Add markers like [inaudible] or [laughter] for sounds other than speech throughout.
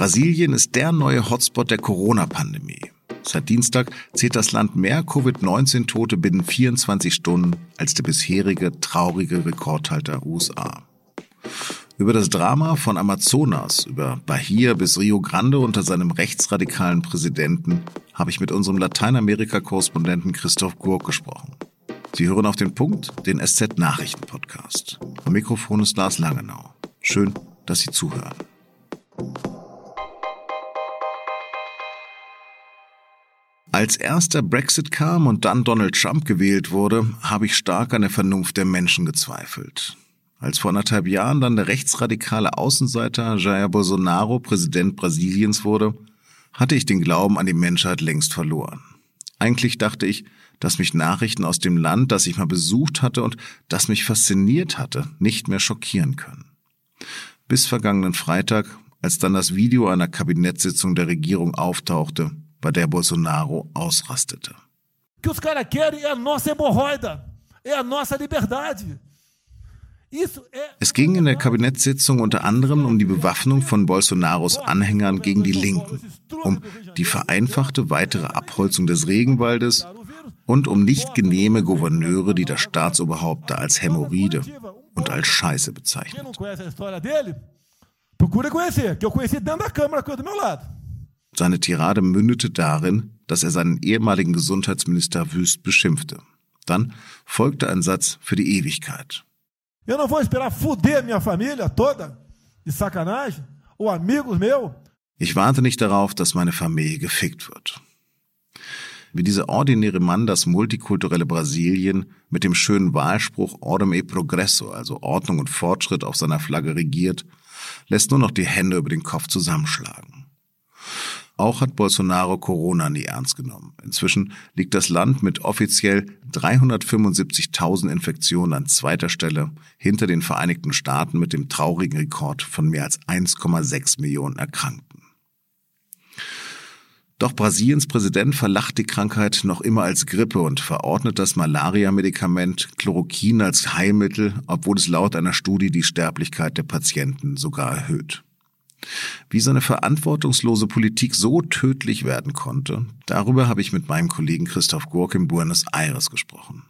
Brasilien ist der neue Hotspot der Corona-Pandemie. Seit Dienstag zählt das Land mehr Covid-19-Tote binnen 24 Stunden als der bisherige traurige Rekordhalter USA. Über das Drama von Amazonas, über Bahia bis Rio Grande unter seinem rechtsradikalen Präsidenten habe ich mit unserem Lateinamerika-Korrespondenten Christoph Gurk gesprochen. Sie hören auf den Punkt den SZ-Nachrichten-Podcast. Am Mikrofon ist Lars Langenau. Schön, dass Sie zuhören. Als erster Brexit kam und dann Donald Trump gewählt wurde, habe ich stark an der Vernunft der Menschen gezweifelt. Als vor anderthalb Jahren dann der rechtsradikale Außenseiter Jair Bolsonaro Präsident Brasiliens wurde, hatte ich den Glauben an die Menschheit längst verloren. Eigentlich dachte ich, dass mich Nachrichten aus dem Land, das ich mal besucht hatte und das mich fasziniert hatte, nicht mehr schockieren können. Bis vergangenen Freitag, als dann das Video einer Kabinettssitzung der Regierung auftauchte, bei der Bolsonaro ausrastete. Que os caras querem é a nossa hemorroida, é a nossa liberdade. Es ging in der Kabinettssitzung unter anderem um die Bewaffnung von Bolsonaros Anhängern gegen die Linken, um die vereinfachte weitere Abholzung des Regenwaldes und um nicht genehme Gouverneure, die das Staatsoberhaupt als Hämorrhoide und als Scheiße bezeichnet. Seine Tirade mündete darin, dass er seinen ehemaligen Gesundheitsminister wüst beschimpfte. Dann folgte ein Satz für die Ewigkeit. Eu não vou esperar fuder minha família toda de sacanagem ou amigos meus. Ich warte nicht darauf, dass meine Familie gefickt wird. Wie dieser ordinäre Mann das multikulturelle Brasilien mit dem schönen Wahlspruch Ordem e Progresso, also Ordnung und Fortschritt auf seiner Flagge regiert, lässt nur noch die Hände über den Kopf zusammenschlagen. Auch hat Bolsonaro Corona nie ernst genommen. Inzwischen liegt das Land mit offiziell 375.000 Infektionen an zweiter Stelle hinter den Vereinigten Staaten mit dem traurigen Rekord von mehr als 1,6 Millionen Erkrankten. Doch Brasiliens Präsident verlacht die Krankheit noch immer als Grippe und verordnet das Malaria-Medikament Chloroquin als Heilmittel, obwohl es laut einer Studie die Sterblichkeit der Patienten sogar erhöht. Wie seine verantwortungslose Politik so tödlich werden konnte, darüber habe ich mit meinem Kollegen Christoph Gork in Buenos Aires gesprochen.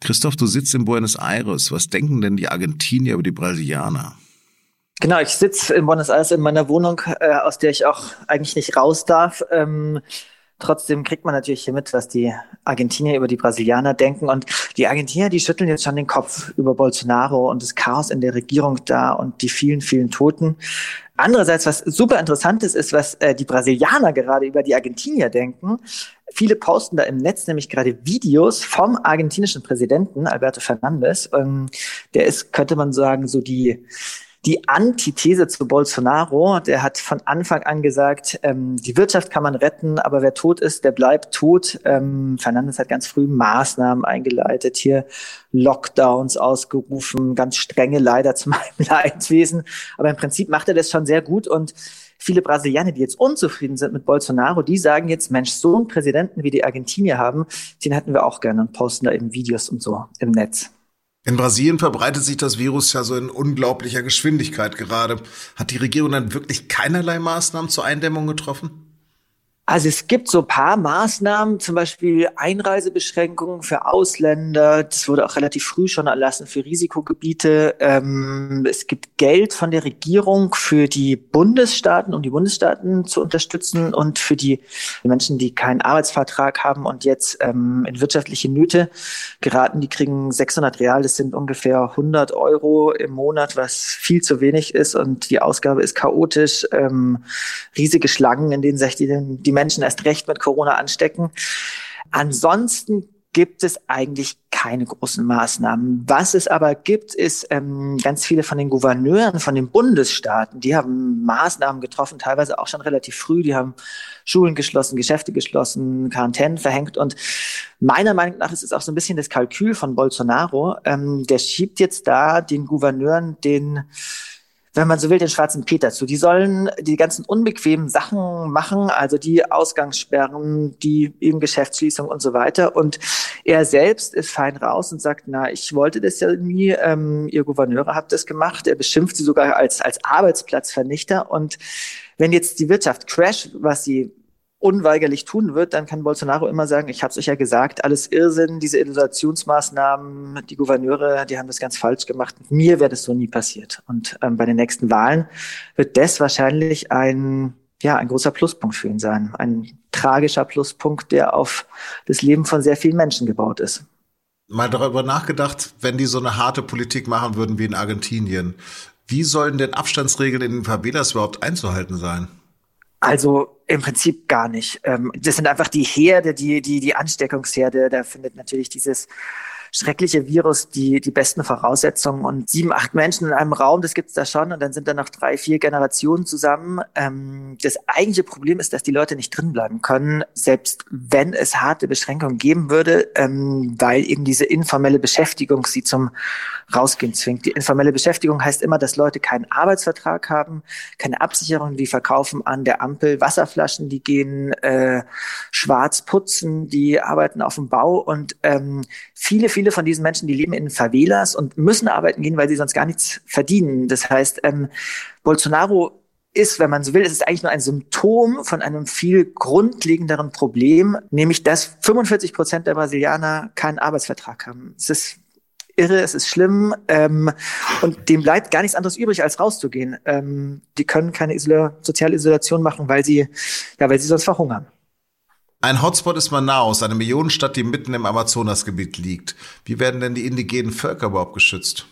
Christoph, du sitzt in Buenos Aires. Was denken denn die Argentinier über die Brasilianer? Genau, ich sitze in Buenos Aires in meiner Wohnung, äh, aus der ich auch eigentlich nicht raus darf. Ähm, Trotzdem kriegt man natürlich hier mit, was die Argentinier über die Brasilianer denken. Und die Argentinier, die schütteln jetzt schon den Kopf über Bolsonaro und das Chaos in der Regierung da und die vielen, vielen Toten. Andererseits, was super interessant ist, ist, was äh, die Brasilianer gerade über die Argentinier denken. Viele posten da im Netz nämlich gerade Videos vom argentinischen Präsidenten Alberto Fernandez. Ähm, der ist, könnte man sagen, so die die Antithese zu Bolsonaro. Der hat von Anfang an gesagt, ähm, die Wirtschaft kann man retten, aber wer tot ist, der bleibt tot. Ähm, Fernandes hat ganz früh Maßnahmen eingeleitet, hier Lockdowns ausgerufen, ganz strenge leider zu meinem [laughs] Leidwesen. Aber im Prinzip macht er das schon sehr gut und viele Brasilianer, die jetzt unzufrieden sind mit Bolsonaro, die sagen jetzt, Mensch, so einen Präsidenten wie die Argentinier haben, den hätten wir auch gerne und posten da eben Videos und so im Netz. In Brasilien verbreitet sich das Virus ja so in unglaublicher Geschwindigkeit gerade. Hat die Regierung dann wirklich keinerlei Maßnahmen zur Eindämmung getroffen? Also es gibt so paar Maßnahmen, zum Beispiel Einreisebeschränkungen für Ausländer. Das wurde auch relativ früh schon erlassen für Risikogebiete. Ähm, es gibt Geld von der Regierung für die Bundesstaaten, um die Bundesstaaten zu unterstützen und für die Menschen, die keinen Arbeitsvertrag haben und jetzt ähm, in wirtschaftliche Nöte geraten. Die kriegen 600 Real, das sind ungefähr 100 Euro im Monat, was viel zu wenig ist und die Ausgabe ist chaotisch. Ähm, riesige Schlangen, in denen sich die Menschen erst recht mit Corona anstecken. Ansonsten gibt es eigentlich keine großen Maßnahmen. Was es aber gibt, ist ähm, ganz viele von den Gouverneuren von den Bundesstaaten, die haben Maßnahmen getroffen, teilweise auch schon relativ früh. Die haben Schulen geschlossen, Geschäfte geschlossen, Quarantänen verhängt. Und meiner Meinung nach ist es auch so ein bisschen das Kalkül von Bolsonaro. Ähm, der schiebt jetzt da den Gouverneuren den wenn man so will, den schwarzen Peter zu. Die sollen die ganzen unbequemen Sachen machen, also die Ausgangssperren, die eben Geschäftsschließung und so weiter. Und er selbst ist fein raus und sagt, na, ich wollte das ja nie, ähm, ihr Gouverneure habt das gemacht. Er beschimpft sie sogar als, als Arbeitsplatzvernichter. Und wenn jetzt die Wirtschaft crasht, was sie unweigerlich tun wird, dann kann Bolsonaro immer sagen, ich habe es euch ja gesagt, alles Irrsinn, diese Isolationsmaßnahmen, die Gouverneure, die haben das ganz falsch gemacht. Mir wäre das so nie passiert. Und ähm, bei den nächsten Wahlen wird das wahrscheinlich ein, ja, ein großer Pluspunkt für ihn sein. Ein tragischer Pluspunkt, der auf das Leben von sehr vielen Menschen gebaut ist. Mal darüber nachgedacht, wenn die so eine harte Politik machen würden wie in Argentinien. Wie sollen denn Abstandsregeln in den Favelas überhaupt einzuhalten sein? Also im Prinzip gar nicht. Ähm, das sind einfach die Herde, die, die, die Ansteckungsherde. Da findet natürlich dieses schreckliche Virus die, die besten Voraussetzungen und sieben, acht Menschen in einem Raum, das gibt's da schon und dann sind da noch drei, vier Generationen zusammen. Ähm, das eigentliche Problem ist, dass die Leute nicht drin bleiben können, selbst wenn es harte Beschränkungen geben würde, ähm, weil eben diese informelle Beschäftigung sie zum Rausgehen zwingt. Die informelle Beschäftigung heißt immer, dass Leute keinen Arbeitsvertrag haben, keine Absicherung, die verkaufen an der Ampel Wasserflaschen, die gehen äh, schwarz putzen, die arbeiten auf dem Bau und ähm, viele, viele von diesen Menschen, die leben in Favelas und müssen arbeiten gehen, weil sie sonst gar nichts verdienen. Das heißt, ähm, Bolsonaro ist, wenn man so will, ist es eigentlich nur ein Symptom von einem viel grundlegenderen Problem, nämlich dass 45 Prozent der Brasilianer keinen Arbeitsvertrag haben. Es ist irre, es ist schlimm ähm, und dem bleibt gar nichts anderes übrig, als rauszugehen. Ähm, die können keine Isola soziale Isolation machen, weil sie, ja, weil sie sonst verhungern. Ein Hotspot ist Manaus, eine Millionenstadt, die mitten im Amazonasgebiet liegt. Wie werden denn die indigenen Völker überhaupt geschützt?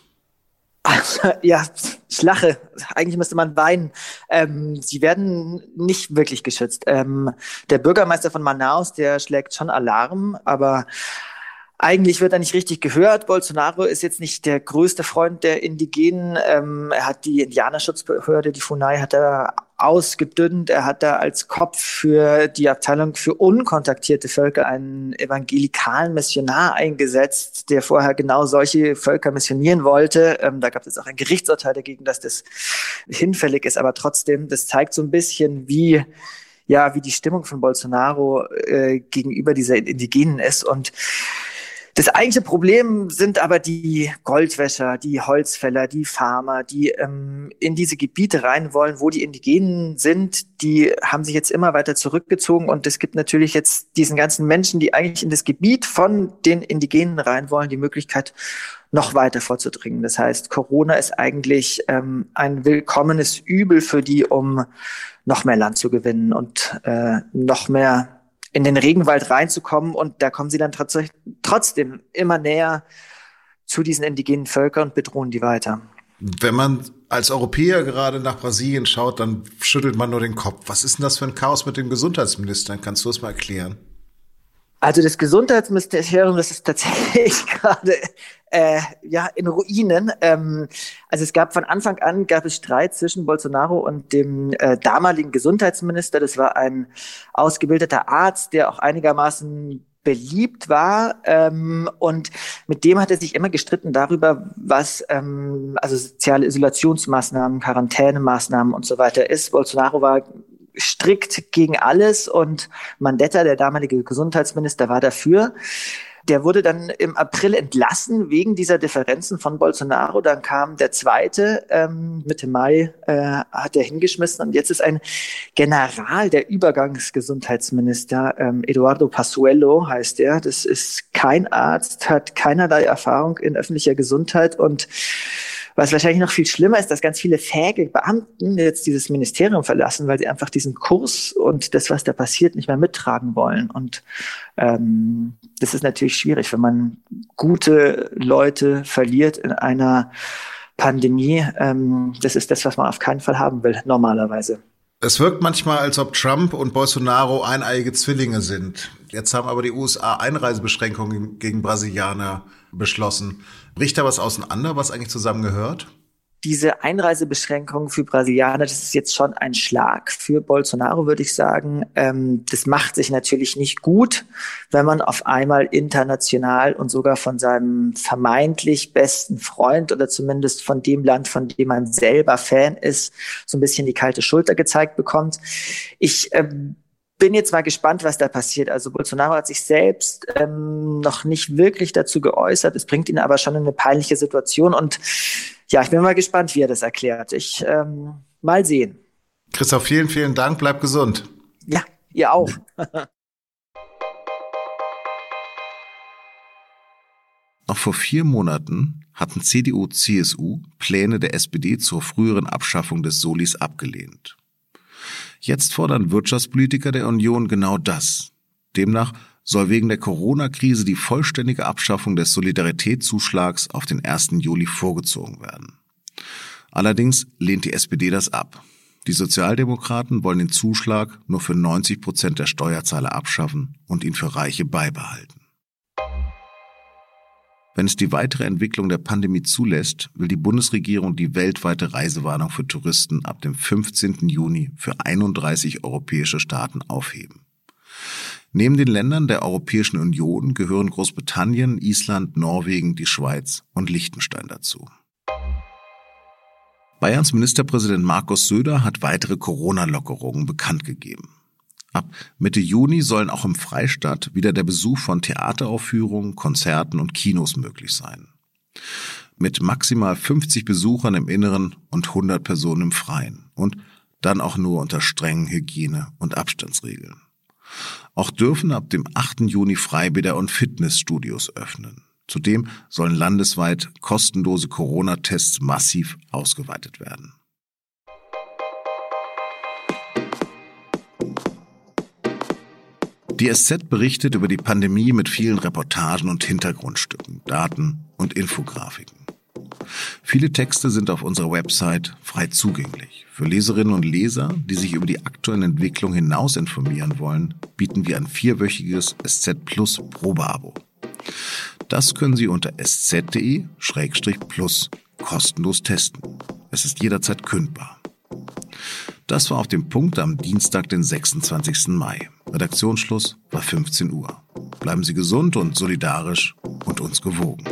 ja, ich lache. Eigentlich müsste man weinen. Ähm, sie werden nicht wirklich geschützt. Ähm, der Bürgermeister von Manaus, der schlägt schon Alarm, aber eigentlich wird er nicht richtig gehört. Bolsonaro ist jetzt nicht der größte Freund der Indigenen. Ähm, er hat die Indianerschutzbehörde, die FUNAI, hat er ausgedünnt. Er hat da als Kopf für die Abteilung für unkontaktierte Völker einen evangelikalen Missionar eingesetzt, der vorher genau solche Völker missionieren wollte. Ähm, da gab es auch ein Gerichtsurteil dagegen, dass das hinfällig ist. Aber trotzdem, das zeigt so ein bisschen, wie ja, wie die Stimmung von Bolsonaro äh, gegenüber dieser Indigenen ist. Und das eigentliche Problem sind aber die Goldwäscher, die Holzfäller, die Farmer, die ähm, in diese Gebiete rein wollen, wo die Indigenen sind. Die haben sich jetzt immer weiter zurückgezogen und es gibt natürlich jetzt diesen ganzen Menschen, die eigentlich in das Gebiet von den Indigenen rein wollen, die Möglichkeit, noch weiter vorzudringen. Das heißt, Corona ist eigentlich ähm, ein willkommenes Übel für die, um noch mehr Land zu gewinnen und äh, noch mehr in den Regenwald reinzukommen und da kommen sie dann trotzdem immer näher zu diesen indigenen Völkern und bedrohen die weiter. Wenn man als Europäer gerade nach Brasilien schaut, dann schüttelt man nur den Kopf. Was ist denn das für ein Chaos mit dem Gesundheitsminister? Kannst du es mal erklären? Also das Gesundheitsministerium, das ist tatsächlich [laughs] gerade äh, ja in Ruinen. Ähm, also es gab von Anfang an gab es Streit zwischen Bolsonaro und dem äh, damaligen Gesundheitsminister. Das war ein ausgebildeter Arzt, der auch einigermaßen beliebt war ähm, und mit dem hat er sich immer gestritten darüber, was ähm, also soziale Isolationsmaßnahmen, Quarantänemaßnahmen und so weiter ist. Bolsonaro war strikt gegen alles und Mandetta, der damalige Gesundheitsminister, war dafür. Der wurde dann im April entlassen wegen dieser Differenzen von Bolsonaro. Dann kam der zweite, ähm, Mitte Mai äh, hat er hingeschmissen. Und jetzt ist ein General, der Übergangsgesundheitsminister, ähm, Eduardo Pasuello heißt er. Das ist kein Arzt, hat keinerlei Erfahrung in öffentlicher Gesundheit und was wahrscheinlich noch viel schlimmer ist, dass ganz viele fähige Beamten jetzt dieses Ministerium verlassen, weil sie einfach diesen Kurs und das, was da passiert, nicht mehr mittragen wollen. Und ähm, das ist natürlich schwierig, wenn man gute Leute verliert in einer Pandemie. Ähm, das ist das, was man auf keinen Fall haben will, normalerweise. Es wirkt manchmal, als ob Trump und Bolsonaro eineiige Zwillinge sind. Jetzt haben aber die USA Einreisebeschränkungen gegen Brasilianer beschlossen. Bricht da was auseinander, was eigentlich zusammengehört? diese Einreisebeschränkungen für Brasilianer, das ist jetzt schon ein Schlag für Bolsonaro, würde ich sagen. Ähm, das macht sich natürlich nicht gut, wenn man auf einmal international und sogar von seinem vermeintlich besten Freund oder zumindest von dem Land, von dem man selber Fan ist, so ein bisschen die kalte Schulter gezeigt bekommt. Ich ähm, bin jetzt mal gespannt, was da passiert. Also Bolsonaro hat sich selbst ähm, noch nicht wirklich dazu geäußert. Es bringt ihn aber schon in eine peinliche Situation und ja, ich bin mal gespannt, wie er das erklärt. Ich ähm, mal sehen. Christoph, vielen, vielen Dank. Bleib gesund. Ja, ihr auch. [laughs] Noch vor vier Monaten hatten CDU, CSU Pläne der SPD zur früheren Abschaffung des Solis abgelehnt. Jetzt fordern Wirtschaftspolitiker der Union genau das. Demnach soll wegen der Corona-Krise die vollständige Abschaffung des Solidaritätszuschlags auf den 1. Juli vorgezogen werden. Allerdings lehnt die SPD das ab. Die Sozialdemokraten wollen den Zuschlag nur für 90 Prozent der Steuerzahler abschaffen und ihn für Reiche beibehalten. Wenn es die weitere Entwicklung der Pandemie zulässt, will die Bundesregierung die weltweite Reisewarnung für Touristen ab dem 15. Juni für 31 europäische Staaten aufheben. Neben den Ländern der Europäischen Union gehören Großbritannien, Island, Norwegen, die Schweiz und Liechtenstein dazu. Bayerns Ministerpräsident Markus Söder hat weitere Corona-Lockerungen bekannt gegeben. Ab Mitte Juni sollen auch im Freistaat wieder der Besuch von Theateraufführungen, Konzerten und Kinos möglich sein. Mit maximal 50 Besuchern im Inneren und 100 Personen im Freien und dann auch nur unter strengen Hygiene- und Abstandsregeln. Auch dürfen ab dem 8. Juni Freibäder und Fitnessstudios öffnen. Zudem sollen landesweit kostenlose Corona-Tests massiv ausgeweitet werden. Die SZ berichtet über die Pandemie mit vielen Reportagen und Hintergrundstücken, Daten und Infografiken. Viele Texte sind auf unserer Website frei zugänglich. Für Leserinnen und Leser, die sich über die aktuellen Entwicklungen hinaus informieren wollen, bieten wir ein vierwöchiges SZ Plus Probeabo. Das können Sie unter sz.de-plus kostenlos testen. Es ist jederzeit kündbar. Das war auf dem Punkt am Dienstag, den 26. Mai. Redaktionsschluss war 15 Uhr. Bleiben Sie gesund und solidarisch und uns gewogen.